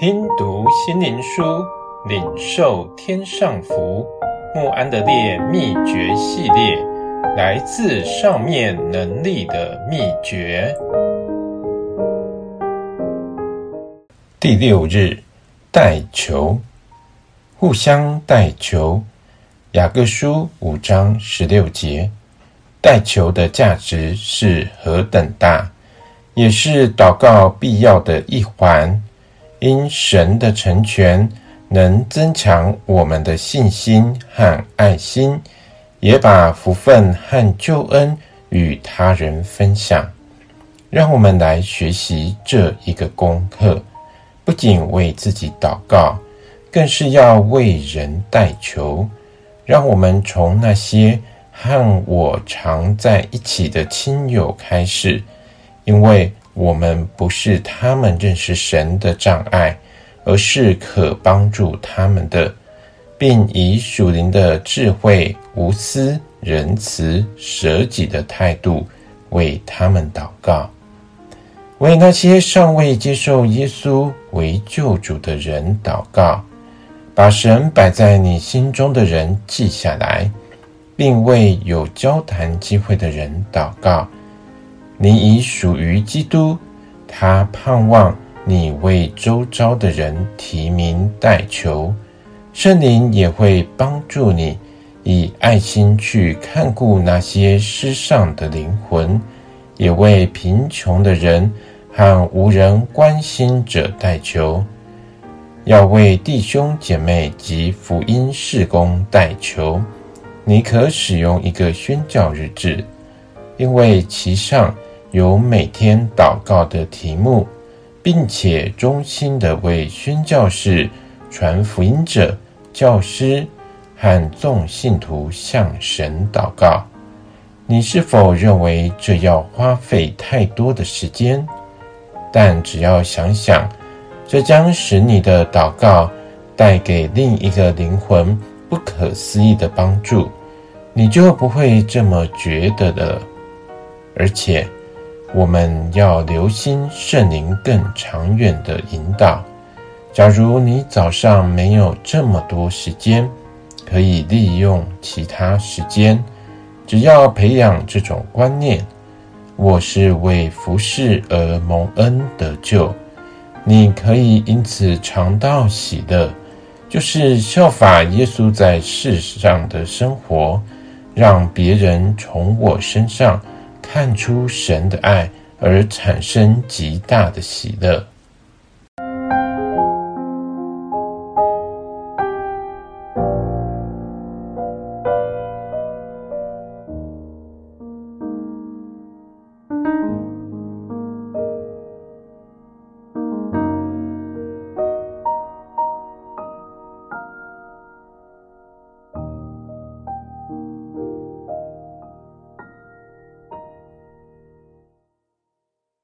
听读心灵书，领受天上福。穆安德烈秘诀系列，来自上面能力的秘诀。第六日，代求，互相代求。雅各书五章十六节，代求的价值是何等大，也是祷告必要的一环。因神的成全能增强我们的信心和爱心，也把福分和救恩与他人分享。让我们来学习这一个功课，不仅为自己祷告，更是要为人代求。让我们从那些和我常在一起的亲友开始，因为。我们不是他们认识神的障碍，而是可帮助他们的，并以属灵的智慧、无私、仁慈、舍己的态度为他们祷告。为那些尚未接受耶稣为救主的人祷告，把神摆在你心中的人记下来，并为有交谈机会的人祷告。你已属于基督，他盼望你为周遭的人提名代求，圣灵也会帮助你以爱心去看顾那些失丧的灵魂，也为贫穷的人和无人关心者代求，要为弟兄姐妹及福音事工代求。你可使用一个宣教日志，因为其上。有每天祷告的题目，并且衷心的为宣教士、传福音者、教师和众信徒向神祷告。你是否认为这要花费太多的时间？但只要想想，这将使你的祷告带给另一个灵魂不可思议的帮助，你就不会这么觉得了。而且。我们要留心圣灵更长远的引导。假如你早上没有这么多时间，可以利用其他时间。只要培养这种观念，我是为服侍而蒙恩得救。你可以因此尝到喜乐，就是效法耶稣在世上的生活，让别人从我身上。看出神的爱，而产生极大的喜乐。